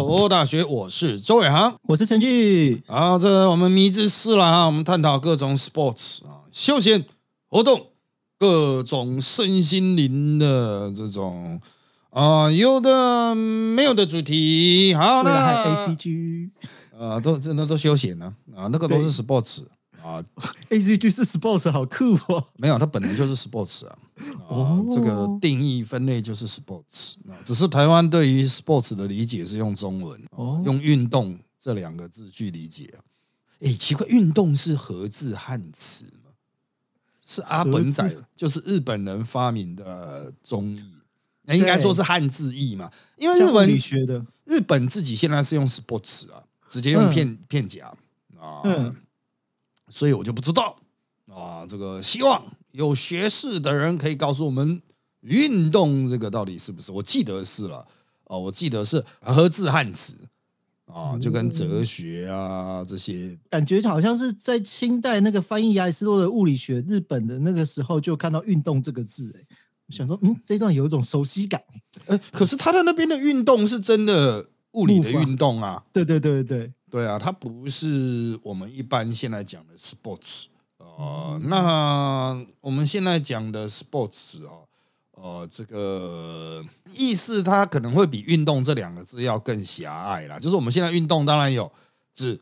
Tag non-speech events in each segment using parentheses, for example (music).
走大学，我是周伟航，我是陈俊。啊，这我们迷之四了哈，我们探讨各种 sports 啊，休闲活动，各种身心灵的这种啊，有的没有的主题。好，那那 A C G，啊，都真的都休闲呢啊，那个都是 sports 啊，A C G 是 sports，好酷哦。没有，它本来就是 sports 啊。啊哦，这个定义分类就是 sports 啊，只是台湾对于 sports 的理解是用中文，哦用运动这两个字去理解。哎，奇怪，运动是何字汉词吗？是阿本仔，就是日本人发明的中译，那应该说是汉字译嘛？因为日本理学的，日本自己现在是用 sports 啊，直接用嗯片、片假啊，嗯所以我就不知道啊。这个希望有学识的人可以告诉我们，运动这个到底是不是？我记得是了哦，我记得是和字汉词啊，就跟哲学啊这些感觉好像是在清代那个翻译亚里士多的物理学，日本的那个时候就看到“运动”这个字，哎，我想说，嗯，这段有一种熟悉感。呃，可是他的那边的运动是真的物理的运动啊，对对对对对啊，它不是我们一般现在讲的 sports 呃，那我们现在讲的 sports 哦，呃，这个意思它可能会比运动这两个字要更狭隘啦。就是我们现在运动当然有指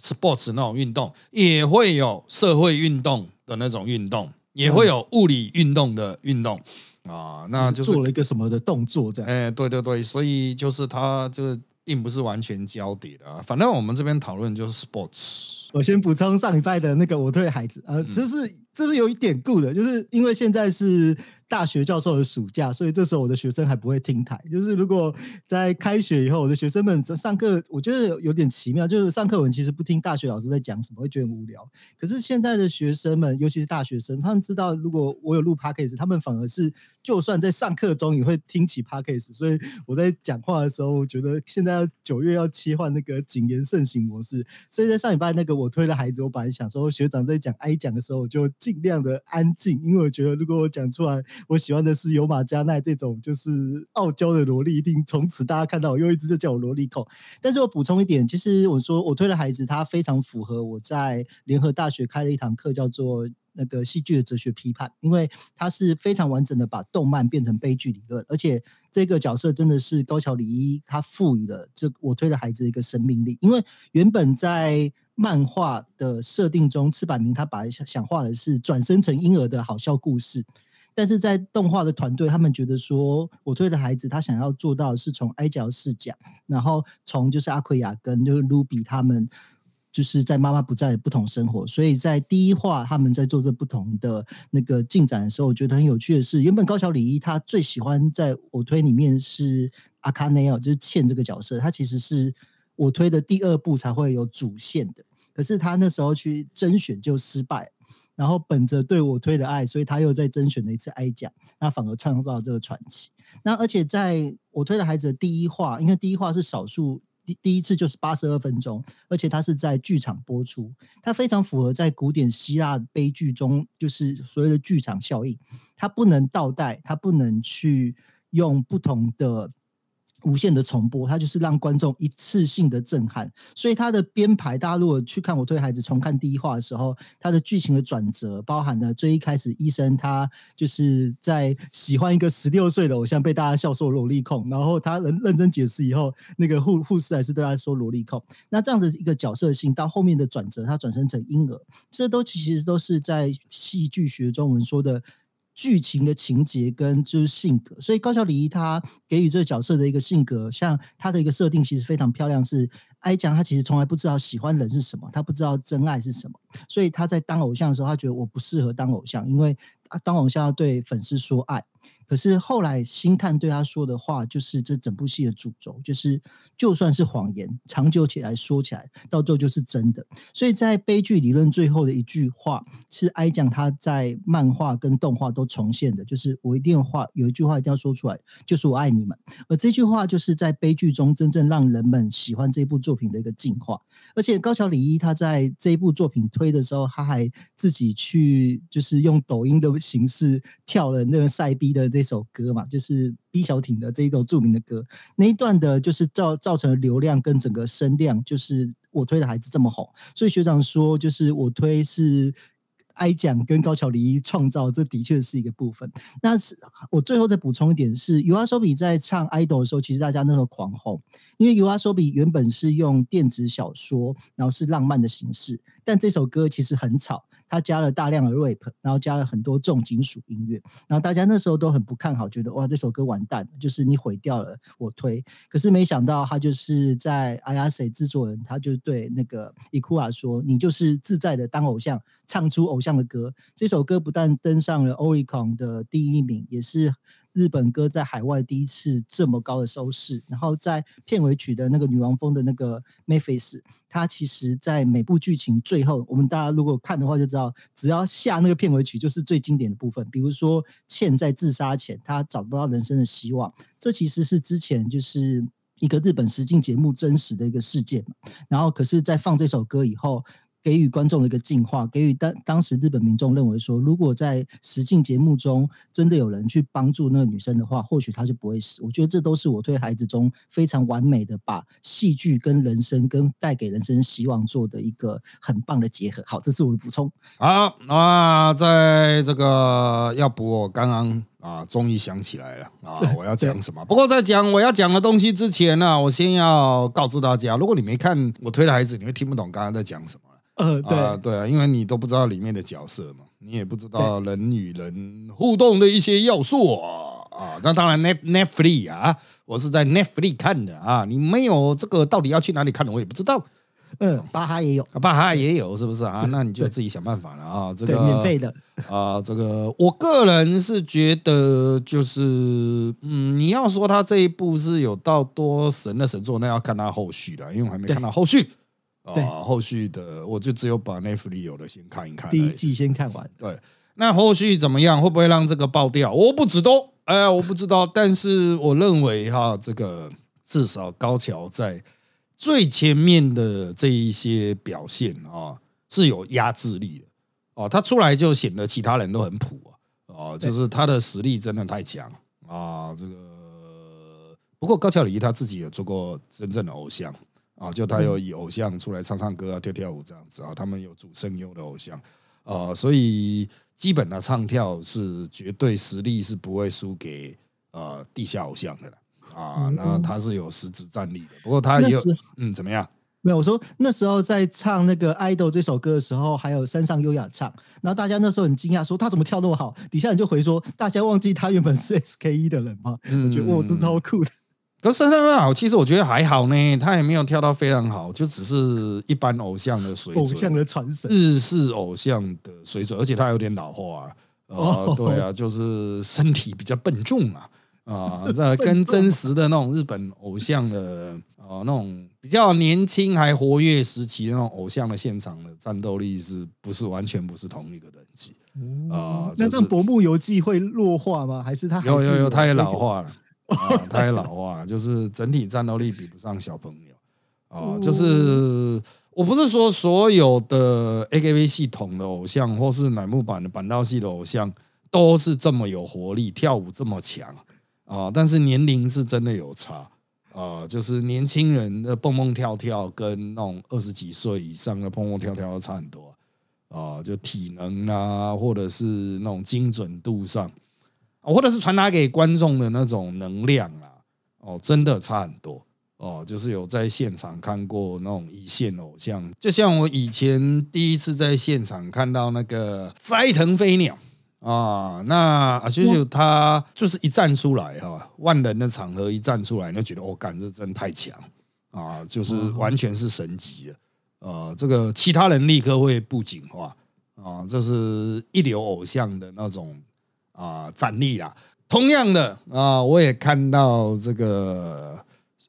sports 那种运动，也会有社会运动的那种运动，也会有物理运动的运动啊。那就是做了一个什么的动作这样。哎，对对对，所以就是它这个并不是完全交叠的啊。反正我们这边讨论就是 sports，我先补充上礼拜的那个我对孩子，呃，嗯这是这是有一典故的，就是因为现在是大学教授的暑假，所以这时候我的学生还不会听台。就是如果在开学以后，我的学生们上课，我觉得有点奇妙，就是上课文其实不听大学老师在讲什么，会觉得很无聊。可是现在的学生们，尤其是大学生，他们知道如果我有录 podcast，他们反而是就算在上课中也会听起 (laughs) podcast。所以我在讲话的时候，我觉得现在要九月要切换那个谨言慎行模式，所以在上礼拜那个我推了孩子，我本来想说学长在讲 I 讲的时候，我就尽量的安静，因为我觉得如果我讲出来，我喜欢的是有马加奈这种就是傲娇的萝莉，一定从此大家看到我又一直就叫我萝莉控。但是我补充一点，其实我说我推的孩子，他非常符合我在联合大学开了一堂课，叫做。那个戏剧的哲学批判，因为他是非常完整的把动漫变成悲剧理论，而且这个角色真的是高桥李依他赋予了这我推的孩子一个生命力，因为原本在漫画的设定中，赤坂明他把想画的是转生成婴儿的好笑故事，但是在动画的团队，他们觉得说，我推的孩子他想要做到的是从哀角视角，然后从就是阿奎亚跟就是卢比他们。就是在妈妈不在的不同生活，所以在第一话他们在做这不同的那个进展的时候，我觉得很有趣的是，原本高桥李依他最喜欢在我推里面是阿卡内尔，就是茜这个角色，他其实是我推的第二部才会有主线的，可是他那时候去甄选就失败，然后本着对我推的爱，所以他又再甄选了一次哀奖，那反而创造了这个传奇。那而且在我推的孩子的第一话，因为第一话是少数。第第一次就是八十二分钟，而且它是在剧场播出，它非常符合在古典希腊悲剧中就是所谓的剧场效应，它不能倒带，它不能去用不同的。无限的重播，它就是让观众一次性的震撼，所以它的编排，大家如果去看我推孩子重看第一话的时候，它的剧情的转折，包含了最一开始医生他就是在喜欢一个十六岁的偶像，被大家笑说萝莉控，然后他认认真解释以后，那个护护士还是对他说萝莉控，那这样的一个角色性到后面的转折，他转生成婴儿，这都其实都是在戏剧学中我们说的。剧情的情节跟就是性格，所以高桥礼仪他给予这个角色的一个性格，像他的一个设定其实非常漂亮。是哀讲他其实从来不知道喜欢人是什么，他不知道真爱是什么，所以他在当偶像的时候，他觉得我不适合当偶像，因为啊当偶像要对粉丝说爱。可是后来星探对他说的话，就是这整部戏的主轴，就是就算是谎言，长久起来说起来，到最后就是真的。所以在悲剧理论最后的一句话，是哀讲他在漫画跟动画都重现的，就是我一定要话有一句话一定要说出来，就是我爱你们。而这句话就是在悲剧中真正让人们喜欢这部作品的一个进化。而且高桥李一他在这一部作品推的时候，他还自己去就是用抖音的形式跳了那个赛逼的这首歌嘛，就是 B 小艇的这一首著名的歌，那一段的就是造造成了流量跟整个声量，就是我推的孩子这么红，所以学长说就是我推是。哀奖跟高桥离创造，这的确是一个部分。那是我最后再补充一点是，尤阿索比在唱《idol》的时候，其实大家那时候狂轰，因为尤阿索比原本是用电子小说，然后是浪漫的形式，但这首歌其实很吵。他加了大量的 rap，然后加了很多重金属音乐，然后大家那时候都很不看好，觉得哇这首歌完蛋，就是你毁掉了我推。可是没想到他就是在 I R C 制作人，他就对那个 i k u a 说：“你就是自在的当偶像，唱出偶像的歌。”这首歌不但登上了 Oricon 的第一名，也是。日本歌在海外第一次这么高的收视，然后在片尾曲的那个女王风的那个 m e p h i s 它其实，在每部剧情最后，我们大家如果看的话就知道，只要下那个片尾曲就是最经典的部分。比如说，茜在自杀前，她找不到人生的希望，这其实是之前就是一个日本实境节目真实的一个事件。然后，可是，在放这首歌以后。给予观众的一个净化，给予当当时日本民众认为说，如果在实境节目中真的有人去帮助那个女生的话，或许她就不会死。我觉得这都是我对孩子中非常完美的把戏剧跟人生跟带给人生希望做的一个很棒的结合。好，这是我的补充。好，那在这个要补，我刚刚啊，终于想起来了啊，我要讲什么？不过在讲我要讲的东西之前呢，我先要告知大家，如果你没看我推的孩子，你会听不懂刚刚在讲什么。呃，对啊对啊，因为你都不知道里面的角色嘛，你也不知道人与人互动的一些要素啊。啊那当然，Net Netflix 啊，我是在 Netflix 看的啊。你没有这个，到底要去哪里看的，我也不知道。嗯，巴哈也有，巴哈也有，是不是啊？那你就自己想办法了啊。这个免费的啊，这个我个人是觉得，就是嗯，你要说他这一部是有到多神的神作，那要看他后续了，因为我还没看到后续。啊，后续的我就只有把 Netflix 有的先看一看，第一季先看完。对，那后续怎么样？会不会让这个爆掉？我不知道，哎，我不知道。但是我认为哈，这个至少高桥在最前面的这一些表现啊，是有压制力的。哦，他出来就显得其他人都很普啊，哦，就是他的实力真的太强啊。这个不过高桥李他自己有做过真正的偶像。啊，就他有以偶像出来唱唱歌啊、跳跳舞这样子啊，他们有主声优的偶像啊，所以基本的唱跳是绝对实力是不会输给呃地下偶像的了啊。那他是有实质战力的，不过他也有嗯怎么样？没有，我说那时候在唱那个《idol》这首歌的时候，还有山上优雅唱，然后大家那时候很惊讶，说他怎么跳那么好？底下人就回说，大家忘记他原本是 SKE 的人吗？我觉得哇，这超酷的。可是山上好，其实我觉得还好呢，他也没有跳到非常好，就只是一般偶像的水准，偶像的传承，日式偶像的水准，而且他有点老化，啊，对啊，就是身体比较笨重啊，啊，(laughs) 这跟真实的那种日本偶像的啊那种比较年轻还活跃时期那种偶像的现场的战斗力是不是完全不是同一个等级啊？那这薄暮游记会弱化吗？还是他有有有，他也老化了。啊，他也老啊，就是整体战斗力比不上小朋友啊。就是我不是说所有的 AKB 系统的偶像，或是乃木坂的板道系的偶像都是这么有活力，跳舞这么强啊。但是年龄是真的有差啊，就是年轻人的蹦蹦跳跳跟那种二十几岁以上的蹦蹦跳跳差很多啊，就体能啊，或者是那种精准度上。或者是传达给观众的那种能量啊，哦，真的差很多哦。就是有在现场看过那种一线偶像，就像我以前第一次在现场看到那个斋藤飞鸟啊，那阿秀秀他就是一站出来哈，万人的场合一站出来，你就觉得哦，感这真太强啊，就是完全是神级了。呃，这个其他人立刻会不景化啊，这是一流偶像的那种。啊，战力啦，同样的啊，我也看到这个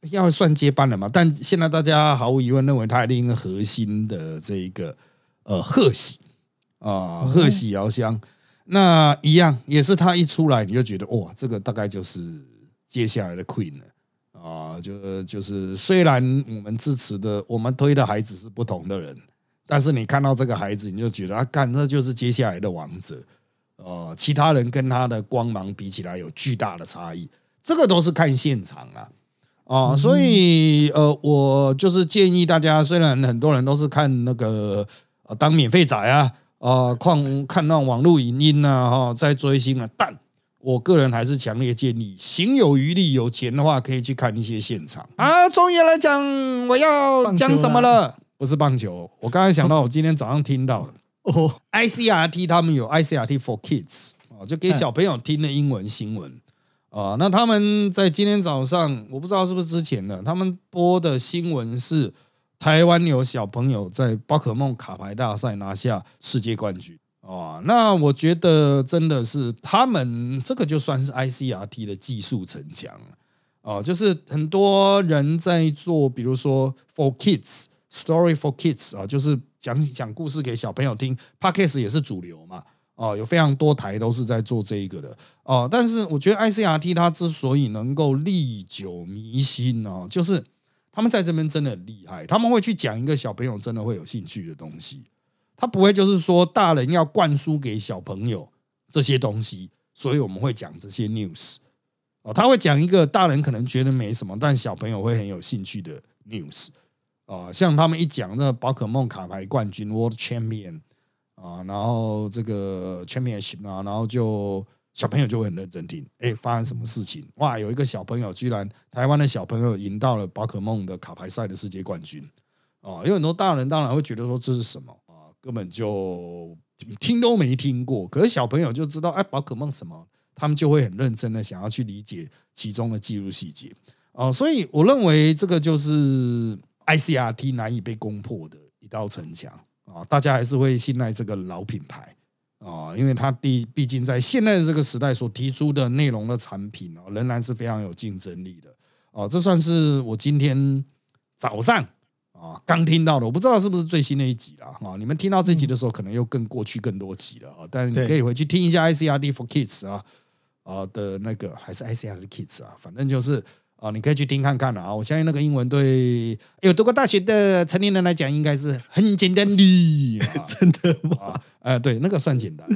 要算接班了嘛，但现在大家毫无疑问认为他另一个核心的这一个呃贺喜啊，贺喜遥香，那一样也是他一出来你就觉得哇，这个大概就是接下来的 Queen 了。啊，就就是虽然我们支持的我们推的孩子是不同的人，但是你看到这个孩子你就觉得啊，干，那就是接下来的王者。呃，其他人跟他的光芒比起来有巨大的差异，这个都是看现场啊。啊，所以呃，我就是建议大家，虽然很多人都是看那个呃当免费仔啊，啊，看看那网络影音呐，哈，在追星啊，但我个人还是强烈建议，行有余力、有钱的话，可以去看一些现场啊。终于来讲，我要讲什么了？不是棒球，我刚才想到，我今天早上听到了 (laughs) 哦，ICRT 他们有 ICRT for Kids 啊，就给小朋友听的英文新闻。啊，那他们在今天早上，我不知道是不是之前的，他们播的新闻是台湾有小朋友在宝可梦卡牌大赛拿下世界冠军啊。那我觉得真的是他们这个就算是 ICRT 的技术城墙哦，就是很多人在做，比如说 For Kids Story for Kids 啊，就是讲讲故事给小朋友听，Podcast 也是主流嘛。哦，有非常多台都是在做这一个的。哦，但是我觉得 ICRT 它之所以能够历久弥新哦，就是他们在这边真的很厉害，他们会去讲一个小朋友真的会有兴趣的东西，他不会就是说大人要灌输给小朋友这些东西，所以我们会讲这些 news 哦，他会讲一个大人可能觉得没什么，但小朋友会很有兴趣的 news 啊，像他们一讲那宝可梦卡牌冠军 World Champion。啊，然后这个全面型啊，然后就小朋友就会很认真听，哎，发生什么事情？哇，有一个小朋友居然台湾的小朋友赢到了宝可梦的卡牌赛的世界冠军，哦，有很多大人当然会觉得说这是什么啊，根本就听都没听过，可是小朋友就知道，哎，宝可梦什么，他们就会很认真的想要去理解其中的记录细节，啊，所以我认为这个就是 ICRT 难以被攻破的一道城墙。啊，大家还是会信赖这个老品牌啊，因为它毕毕竟在现在的这个时代所提出的内容的产品哦，仍然是非常有竞争力的哦。这算是我今天早上啊刚听到的，我不知道是不是最新的一集了啊。你们听到这集的时候，可能又更过去更多集了啊。但是你可以回去听一下 ICRT for Kids 啊啊的那个，还是 ICRD Kids 啊，反正就是。哦，你可以去听看看啊！我相信那个英文对有读过大学的成年人来讲，应该是很简单的，(laughs) 真的吗？呃，对，那个算简单。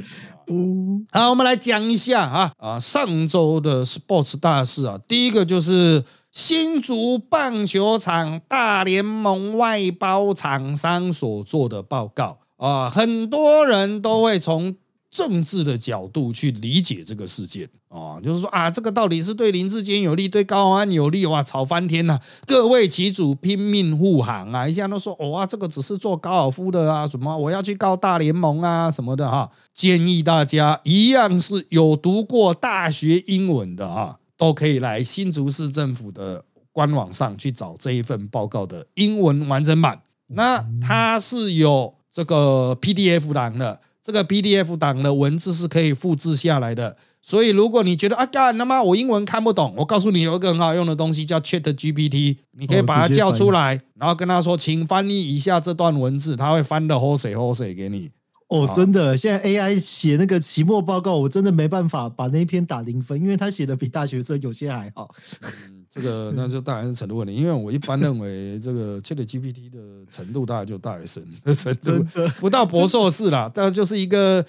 嗯，(laughs) 好，我们来讲一下啊啊，上周的 sports 大事啊，第一个就是新竹棒球场大联盟外包厂商所做的报告啊，很多人都会从。政治的角度去理解这个事件哦，就是说啊，这个到底是对林志坚有利，对高安有利？哇，吵翻天了！各位旗主拼命护航啊，一下都说哦啊，这个只是做高尔夫的啊，什么我要去告大联盟啊什么的哈。建议大家一样是有读过大学英文的啊，都可以来新竹市政府的官网上去找这一份报告的英文完整版。那它是有这个 PDF 档的。这个 PDF 档的文字是可以复制下来的，所以如果你觉得啊干他妈我英文看不懂，我告诉你有一个很好用的东西叫 Chat GPT，你可以把它叫出来，然后跟他说，请翻译一下这段文字，他会翻的 h 水 s 水给你。哦，真的，现在 AI 写那个期末报告，我真的没办法把那一篇打零分，因为他写的比大学生有些还好。嗯这个那就当然是程度问题，因为我一般认为这个 Chat GPT 的程度大概就大学生的程度，(laughs) 不到博硕士啦，但就是一个。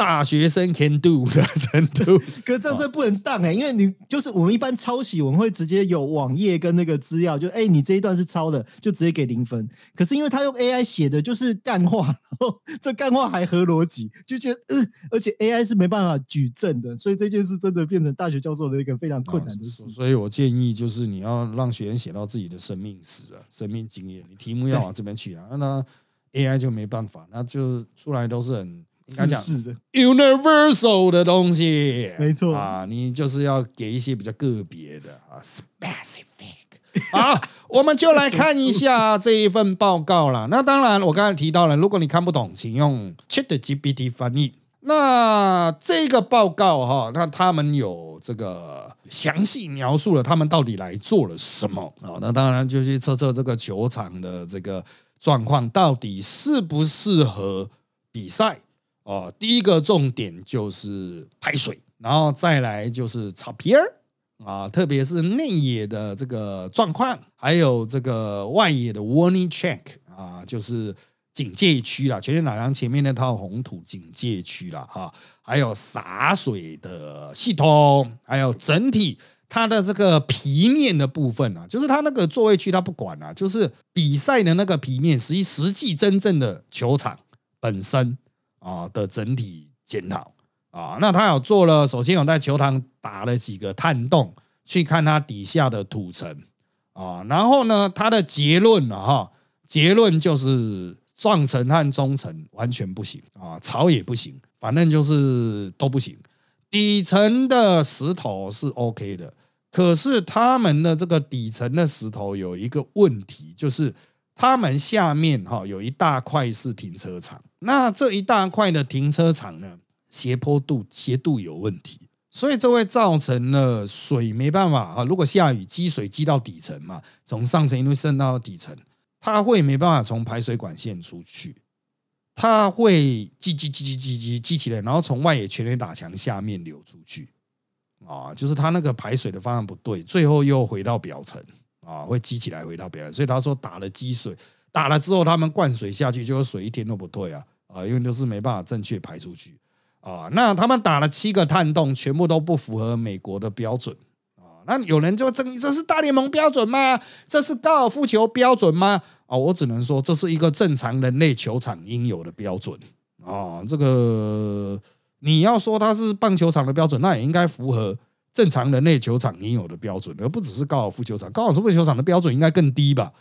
大学生 can do 的程度，(laughs) 可这样这不能当哎，因为你就是我们一般抄袭，我们会直接有网页跟那个资料，就哎你这一段是抄的，就直接给零分。可是因为他用 AI 写的就是干话，然后这干话还合逻辑，就觉得嗯，而且 AI 是没办法举证的，所以这件事真的变成大学教授的一个非常困难的事。所以我建议就是你要让学员写到自己的生命史啊、生命经验，你题目要往这边去啊，那 AI 就没办法，那就出来都是很。应该讲的 universal 的东西，没错啊，你就是要给一些比较个别的啊，specific。(laughs) 好，我们就来看一下 (laughs) 这一份报告啦。那当然，我刚才提到了，如果你看不懂，请用 Chat GPT 翻译。那这个报告哈，那他们有这个详细描述了他们到底来做了什么啊？那当然就去测测这个球场的这个状况，到底适不适合比赛。哦，第一个重点就是排水，然后再来就是草皮儿啊，特别是内野的这个状况，还有这个外野的 warning check 啊，就是警戒区啦，全垒打墙前面那套红土警戒区啦，哈，还有洒水的系统，还有整体它的这个皮面的部分啊，就是它那个座位区它不管啊，就是比赛的那个皮面，实际实际真正的球场本身啊的整体检讨啊，那他有做了，首先有在球场打了几个探洞，去看它底下的土层啊，然后呢，他的结论啊，哈，结论就是。撞层和中层完全不行啊，草也不行，反正就是都不行。底层的石头是 OK 的，可是他们的这个底层的石头有一个问题，就是他们下面哈有一大块是停车场，那这一大块的停车场呢，斜坡度斜度有问题，所以这会造成了水没办法啊。如果下雨积水积到底层嘛，从上层一路渗到底层。它会没办法从排水管线出去，它会积积积积积积积起来，然后从外野全垒打墙下面流出去，啊，就是它那个排水的方向不对，最后又回到表层，啊，会积起来回到表层，所以他说打了积水，打了之后他们灌水下去，就水一天都不退啊，啊，因为就是没办法正确排出去，啊，那他们打了七个探洞，全部都不符合美国的标准啊。那有人就争议，这是大联盟标准吗？这是高尔夫球标准吗？啊，我只能说这是一个正常人类球场应有的标准啊。这个你要说它是棒球场的标准，那也应该符合正常人类球场应有的标准，而不只是高尔夫球场。高尔夫球场的标准应该更低吧？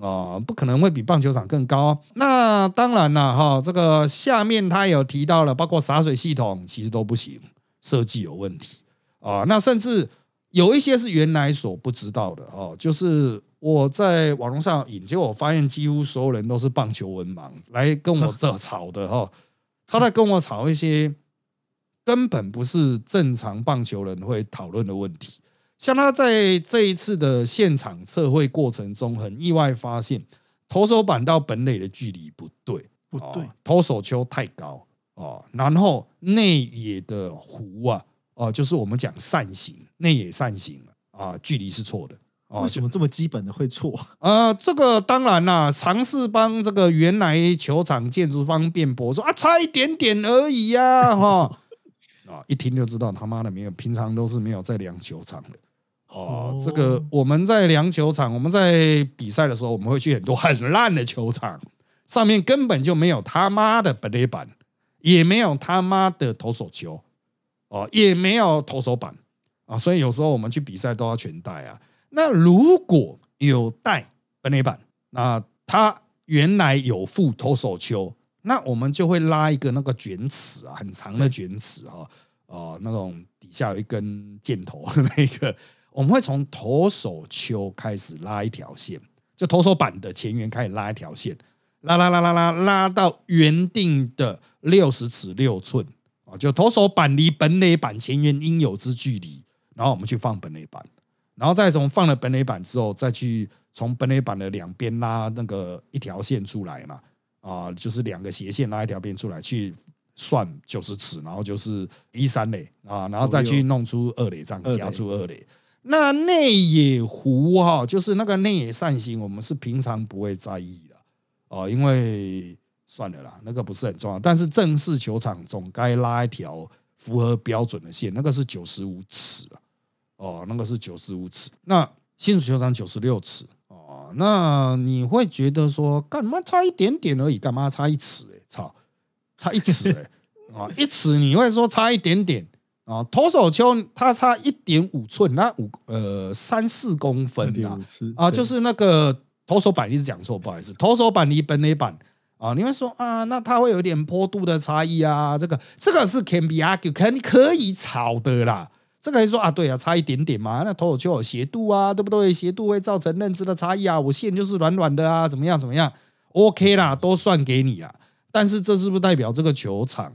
啊，不可能会比棒球场更高。那当然了，哈，这个下面他有提到了，包括洒水系统其实都不行，设计有问题啊。那甚至。有一些是原来所不知道的哦，就是我在网络上引，结果我发现几乎所有人都是棒球文盲来跟我 (laughs) 这吵的哈，他在跟我吵一些根本不是正常棒球人会讨论的问题，像他在这一次的现场测绘过程中，很意外发现投手板到本垒的距离不对，不对，投手球太高哦，然后内野的弧啊。哦，就是我们讲扇形，内野扇形啊，距离是错的。为什么这么基本的会错？呃，这个当然啦，尝试帮这个原来球场建筑方辩驳，说啊，差一点点而已呀，哈 (laughs) 啊，一听就知道他妈的没有，平常都是没有在量球场的。哦，这个我们在量球场，我们在比赛的时候，我们会去很多很烂的球场，上面根本就没有他妈的本垒板，也没有他妈的投手球。哦，也没有投手板啊，所以有时候我们去比赛都要全带啊。那如果有带本垒板，那他原来有副投手球，那我们就会拉一个那个卷尺啊，很长的卷尺啊，哦，那种底下有一根箭头的那个，(laughs) 我们会从投手丘开始拉一条线，就投手板的前缘开始拉一条线，拉拉拉拉拉拉到原定的六十尺六寸。就投手板离本垒板前缘应有之距离，然后我们去放本垒板，然后再从放了本垒板之后，再去从本垒板的两边拉那个一条线出来嘛，啊，就是两个斜线拉一条边出来，去算九十尺，然后就是一三垒啊，然后再去弄出二垒，这样加出二垒。那内野弧哈，就是那个内野扇形，我们是平常不会在意的哦，因为。算了啦，那个不是很重要。但是正式球场总该拉一条符合标准的线，那个是九十五尺啊。哦，那个是九十五尺。那新竹球场九十六尺哦，那你会觉得说干嘛差一点点而已？干嘛差一尺？哎，操，差一尺哎 (laughs) 啊，一尺你会说差一点点啊？投手球它差一点五寸，那五呃三四公分啊啊，就是那个投手板一直讲错，不好意思，投手板离本垒板。啊，你会说啊，那它会有点坡度的差异啊，这个这个是 can be argue，可你可以吵的啦。这个说啊，对啊，差一点点嘛，那投手球有斜度啊，对不对？斜度会造成认知的差异啊，我线就是软软的啊，怎么样怎么样？OK 啦，都算给你啊。但是这是不是代表这个球场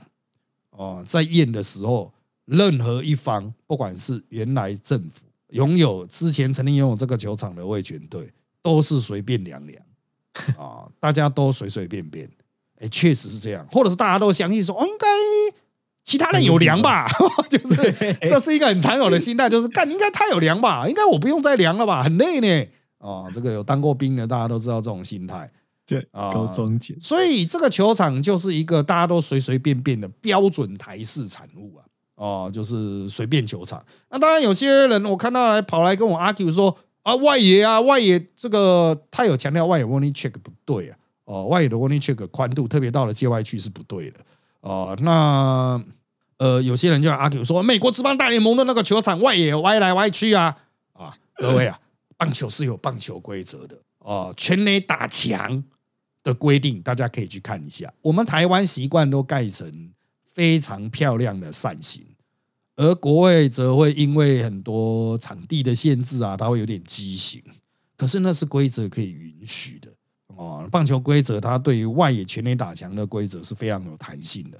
哦，在验的时候，任何一方，不管是原来政府拥有之前曾经拥有这个球场的卫权队，都是随便量量。啊，(laughs) 大家都随随便便，哎，确实是这样，或者是大家都相信说，哦，应该其他人有量吧，(laughs) 就是这是一个很常有的心态，就是干应该他有量吧，应该我不用再量了吧，很累呢。哦，这个有当过兵的大家都知道这种心态对，高装简，所以这个球场就是一个大家都随随便便的标准台式产物啊，哦，就是随便球场。那当然有些人我看到来跑来跟我 argue 说啊，外野啊，外野这个他有强调外野 warning check 不对啊，哦，外野的 warning check 宽度特别到了界外区是不对的，哦，那呃有些人就 argue 说美国职棒大联盟的那个球场外野歪来歪去啊，啊，各位啊，(laughs) 棒球是有棒球规则的哦，全垒打墙。的规定，大家可以去看一下。我们台湾习惯都盖成非常漂亮的扇形，而国外则会因为很多场地的限制啊，它会有点畸形。可是那是规则可以允许的哦。棒球规则它对于外野全垒打墙的规则是非常有弹性的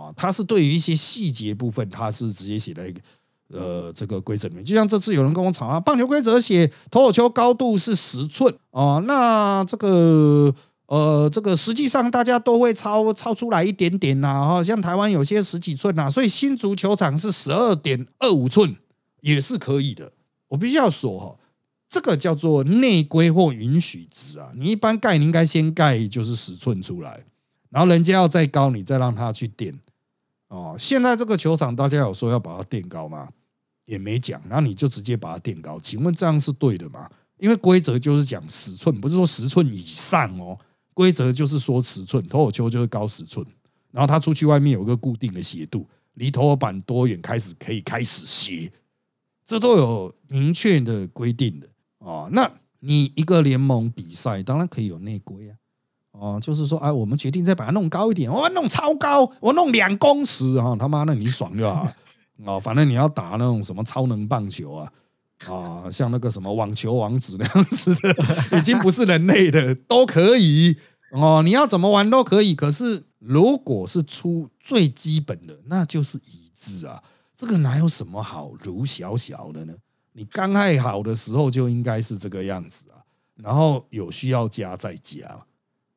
啊。它是对于一些细节部分，它是直接写在一个呃这个规则里面。就像这次有人跟我吵啊，棒球规则写投手球高度是十寸哦，那这个。呃，这个实际上大家都会超超出来一点点呐，哈，像台湾有些十几寸呐，所以新足球场是十二点二五寸也是可以的。我必须要说哈，这个叫做内规或允许值啊。你一般盖，你应该先盖就是十寸出来，然后人家要再高，你再让他去垫。哦，现在这个球场大家有说要把它垫高吗？也没讲，然后你就直接把它垫高，请问这样是对的吗？因为规则就是讲十寸，不是说十寸以上哦。规则就是说尺寸，投球就是高尺寸，然后它出去外面有个固定的斜度，离投板多远开始可以开始斜，这都有明确的规定的哦。那你一个联盟比赛当然可以有内规啊，哦，就是说哎，我们决定再把它弄高一点，我弄超高，我弄两公尺啊，他妈的你爽就好哦，反正你要打那种什么超能棒球啊。啊，像那个什么网球王子那样子的，(laughs) 已经不是人类的都可以哦。你要怎么玩都可以，可是如果是出最基本的，那就是一致啊。这个哪有什么好如小小的呢？你刚爱好的时候就应该是这个样子啊，然后有需要加再加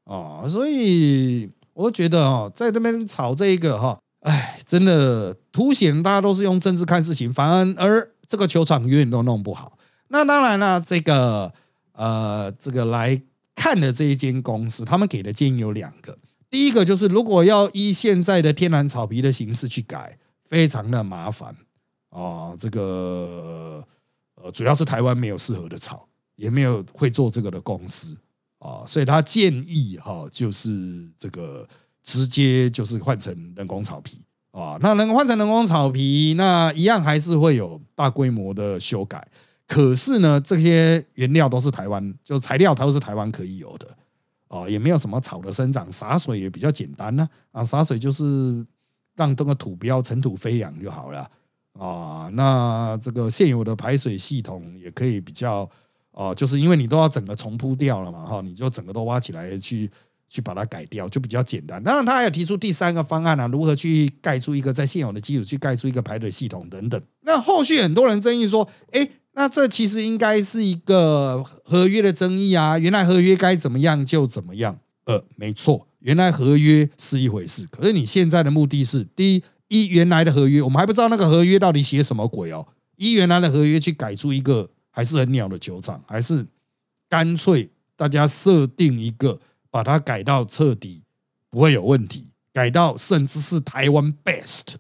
哦。所以我觉得哦，在这边炒这一个哈，哎，真的凸显大家都是用政治看事情，反而而。这个球场永远都弄不好。那当然了，这个呃，这个来看的这一间公司，他们给的建议有两个。第一个就是，如果要依现在的天然草皮的形式去改，非常的麻烦啊。这个呃，主要是台湾没有适合的草，也没有会做这个的公司啊，所以他建议哈，就是这个直接就是换成人工草皮。啊，那能换成人工草皮，那一样还是会有大规模的修改。可是呢，这些原料都是台湾，就材料它都是台湾可以有的。啊，也没有什么草的生长，洒水也比较简单呢。啊，洒水就是让这个土不要尘土飞扬就好了。啊，那这个现有的排水系统也可以比较，哦，就是因为你都要整个重铺掉了嘛，哈，你就整个都挖起来去。去把它改掉就比较简单。当然，他还有提出第三个方案啊，如何去盖出一个在现有的基础去盖出一个排水系统等等。那后续很多人争议说，哎，那这其实应该是一个合约的争议啊。原来合约该怎么样就怎么样。呃，没错，原来合约是一回事。可是你现在的目的是，第一，一原来的合约，我们还不知道那个合约到底写什么鬼哦。一原来的合约去改出一个还是很鸟的球场，还是干脆大家设定一个。把它改到彻底不会有问题，改到甚至是台湾 best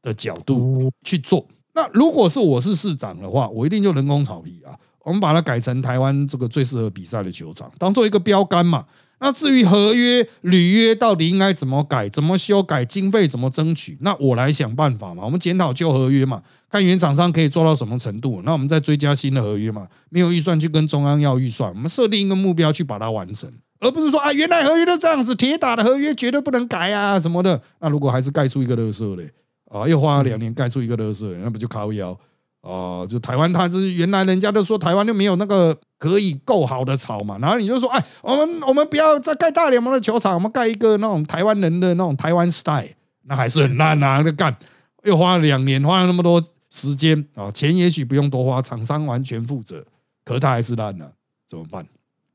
的角度去做。那如果是我是市长的话，我一定就人工草皮啊，我们把它改成台湾这个最适合比赛的球场，当做一个标杆嘛。那至于合约履约到底应该怎么改、怎么修改、经费怎么争取，那我来想办法嘛。我们检讨旧合约嘛，看原厂商可以做到什么程度，那我们再追加新的合约嘛。没有预算去跟中央要预算，我们设定一个目标去把它完成。而不是说啊，原来合约都这样子，铁打的合约绝对不能改啊什么的。那如果还是盖出一个乐色嘞，啊，又花了两年盖出一个乐色，那不就靠腰哦？就台湾，它是原来人家都说台湾就没有那个可以够好的草嘛。然后你就说，哎，我们我们不要再盖大联盟的球场，我们盖一个那种台湾人的那种台湾 style，那还是很烂啊。那干又花了两年，花了那么多时间啊，钱也许不用多花，厂商完全负责，可是它还是烂了，怎么办？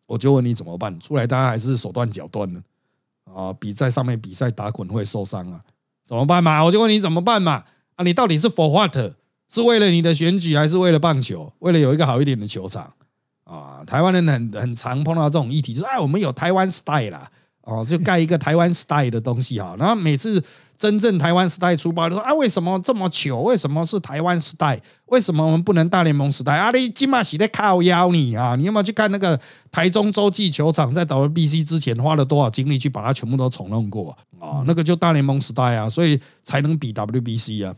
我就问你怎么办？出来大家还是手断脚断呢？啊，比在上面比赛打滚会受伤啊？怎么办嘛？我就问你怎么办嘛？啊，你到底是 for what？是为了你的选举，还是为了棒球？为了有一个好一点的球场？啊，台湾人很很常碰到这种议题，就是哎，我们有台湾 style 啦，哦，就盖一个台湾 style 的东西哈。然后每次真正台湾 style 出包，就说啊，为什么这么糗？为什么是台湾 style？为什么我们不能大联盟时代？啊，你金马喜在靠腰你啊！你有没有去看那个台中洲际球场在 WBC 之前花了多少精力去把它全部都重弄过啊？那个就大联盟 style 啊，所以才能比 WBC 啊。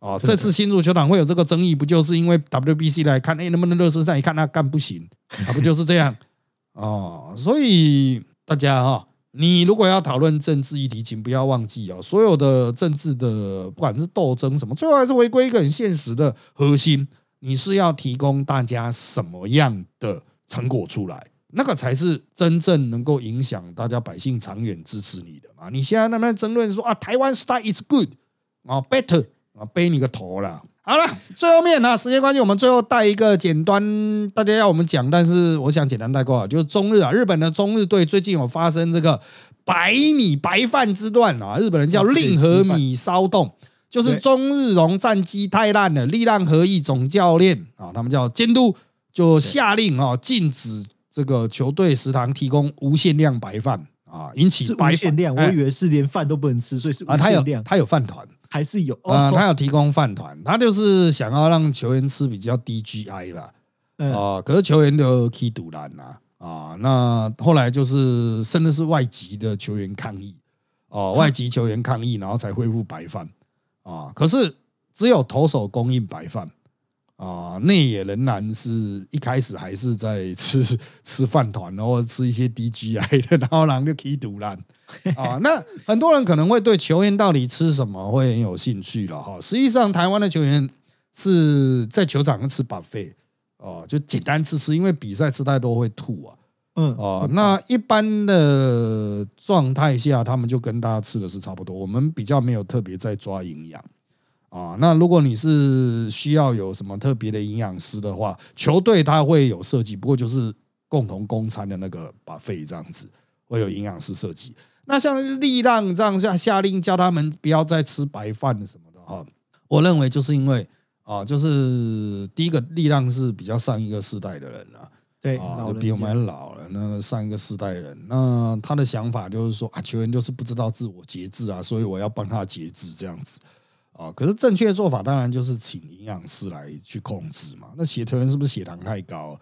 哦，这次新入球场会有这个争议，不就是因为 WBC 来看，哎，能不能热身赛一看，那干不行，(laughs) 啊，不就是这样？哦，所以大家哈，你如果要讨论政治议题，请不要忘记哦，所有的政治的不管是斗争什么，最后还是回归一个很现实的核心，你是要提供大家什么样的成果出来，那个才是真正能够影响大家百姓长远支持你的嘛？你现在那边争论说啊，台湾 style is good 啊，better。啊，背你个头了！好了，最后面呢，时间关系，我们最后带一个简单，大家要我们讲，但是我想简单带过啊，就是中日啊，日本的中日队最近有发生这个白米白饭之乱啊，日本人叫令和米骚动，就是中日龙战机太烂了，力量合一总教练啊，他们叫监督，就下令啊，禁止这个球队食堂提供无限量白饭啊，引起白饭量，我以为是连饭都不能吃，所以是啊，他有他有饭团。还是有啊，他有提供饭团，他就是想要让球员吃比较低 GI 吧，啊，可是球员都踢赌篮呐，啊，那后来就是甚至是外籍的球员抗议，哦，外籍球员抗议，然后才恢复白饭，啊，可是只有投手供应白饭。啊，内野仍然是一开始还是在吃 (laughs) 吃饭团，然后吃一些低 GI 的，然后然后就可以赌烂啊。(laughs) 那很多人可能会对球员到底吃什么会很有兴趣了哈。实际上，台湾的球员是在球场上吃 buffet 哦，就简单吃吃，因为比赛吃太多会吐啊。嗯哦，那一般的状态下，他们就跟大家吃的是差不多。我们比较没有特别在抓营养。啊，那如果你是需要有什么特别的营养师的话，球队他会有设计，不过就是共同供餐的那个 buffet 这样子会有营养师设计。那像力浪这样下下令叫他们不要再吃白饭什么的哈，我认为就是因为啊，就是第一个力浪是比较上一个世代的人啊，对啊，就比我们老了，那上一个世代人，那他的想法就是说啊，球员就是不知道自我节制啊，所以我要帮他节制这样子。啊，可是正确的做法当然就是请营养师来去控制嘛。那血球员是不是血糖太高啊？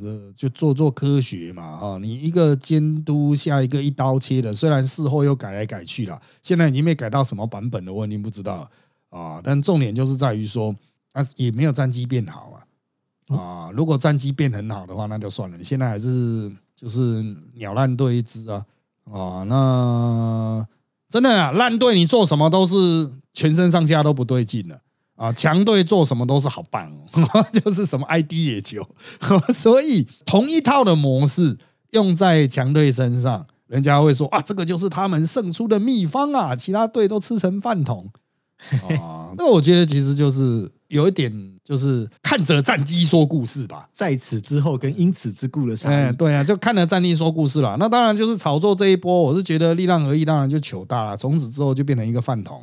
这就做做科学嘛。哈，你一个监督下一个一刀切的，虽然事后又改来改去了，现在已经被改到什么版本了，我已经不知道啊。但重点就是在于说，啊，也没有战绩变好啊。啊，如果战绩变很好的话，那就算了。你现在还是就是鸟烂队一支啊。啊，那真的啊，烂队你做什么都是。全身上下都不对劲了啊！强队做什么都是好棒哦，(laughs) 就是什么 ID 野球，(laughs) 所以同一套的模式用在强队身上，人家会说啊，这个就是他们胜出的秘方啊！其他队都吃成饭桶 (laughs) 啊！那我觉得其实就是有一点，就是看着战机说故事吧。在此之后跟因此之故的差异，对啊，就看着战力说故事了。那当然就是炒作这一波，我是觉得力量而已，当然就糗大了。从此之后就变成一个饭桶。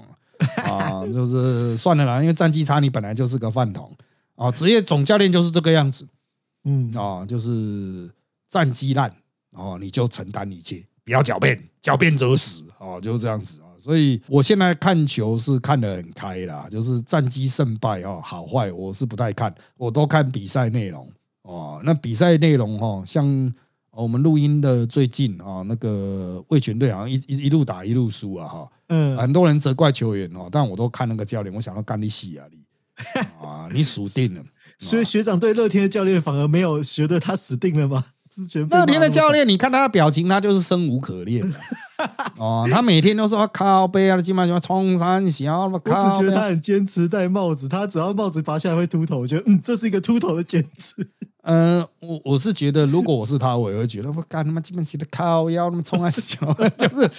(laughs) 啊，就是算了啦，因为战绩差，你本来就是个饭桶啊。职业总教练就是这个样子，嗯啊，就是战绩烂哦，你就承担一切，不要狡辩，狡辩则死啊，就是这样子啊。所以我现在看球是看得很开啦，就是战绩胜败哦，好坏我是不太看，我都看比赛内容哦。那比赛内容哦，像我们录音的最近啊，那个卫权队好像一一一路打一路输啊哈。嗯，很多人责怪球员哦，但我都看那个教练，我想到干你死啊你 (laughs) 啊，你输定了。所以学长对乐天的教练反而没有觉得他死定了吗？乐天的教练，你看他的表情，他就是生无可恋 (laughs) 哦，他每天都说靠背啊，基本上冲山小，我只觉得他很坚持戴帽子，他只要帽子拔下来会秃头，我觉得嗯，这是一个秃头的坚持。嗯，我我是觉得，如果我是他，我也会觉得我干他妈基本写的靠腰那么冲啊小，(laughs) 就是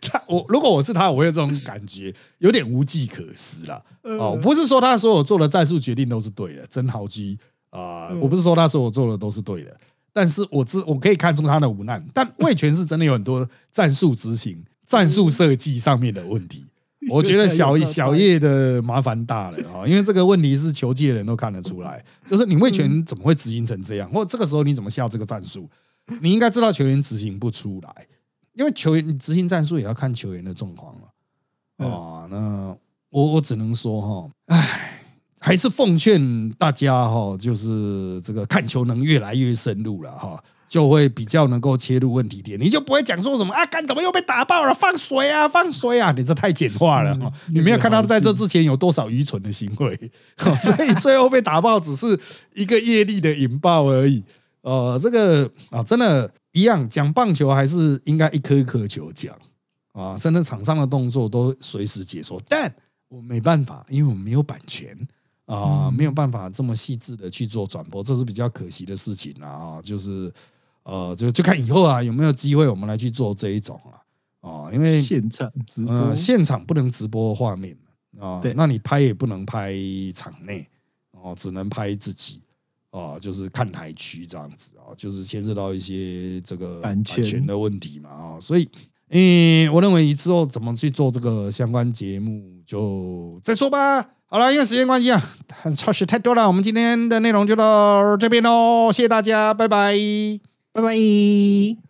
他我如果我是他，我会有这种感觉，有点无计可施了。哦，不是说他所有做的战术决定都是对的，真好机啊！我不是说他所有做的都是对的，但是我知我可以看出他的无奈。但魏权是真的有很多战术执行、战术设计上面的问题 (laughs) 我觉得小小叶的麻烦大了啊，因为这个问题是球界人都看得出来，就是你魏权怎么会执行成这样，或这个时候你怎么下这个战术？你应该知道球员执行不出来，因为球员执行战术也要看球员的状况了啊。那我我只能说哈，唉，还是奉劝大家哈，就是这个看球能越来越深入了哈。就会比较能够切入问题点，你就不会讲说什么啊，干怎么又被打爆了？放水啊，放水啊！你这太简化了哈，你没有看到在这之前有多少愚蠢的行为，(laughs) 所以最后被打爆只是一个业力的引爆而已。呃，这个啊，真的，一样讲棒球还是应该一颗一颗球讲啊，甚至场上的动作都随时解说，但我没办法，因为我们没有版权啊，没有办法这么细致的去做转播，这是比较可惜的事情啊，就是。呃，就就看以后啊，有没有机会我们来去做这一种啊，哦，因为现场直播，呃，现场不能直播画面啊，那你拍也不能拍场内，哦，只能拍自己，哦，就是看台区这样子啊，就是牵涉到一些这个版权的问题嘛，啊，所以，嗯，我认为之后怎么去做这个相关节目，就再说吧。好了，因为时间关系啊，超时太多了，我们今天的内容就到这边喽，谢谢大家，拜拜。拜拜。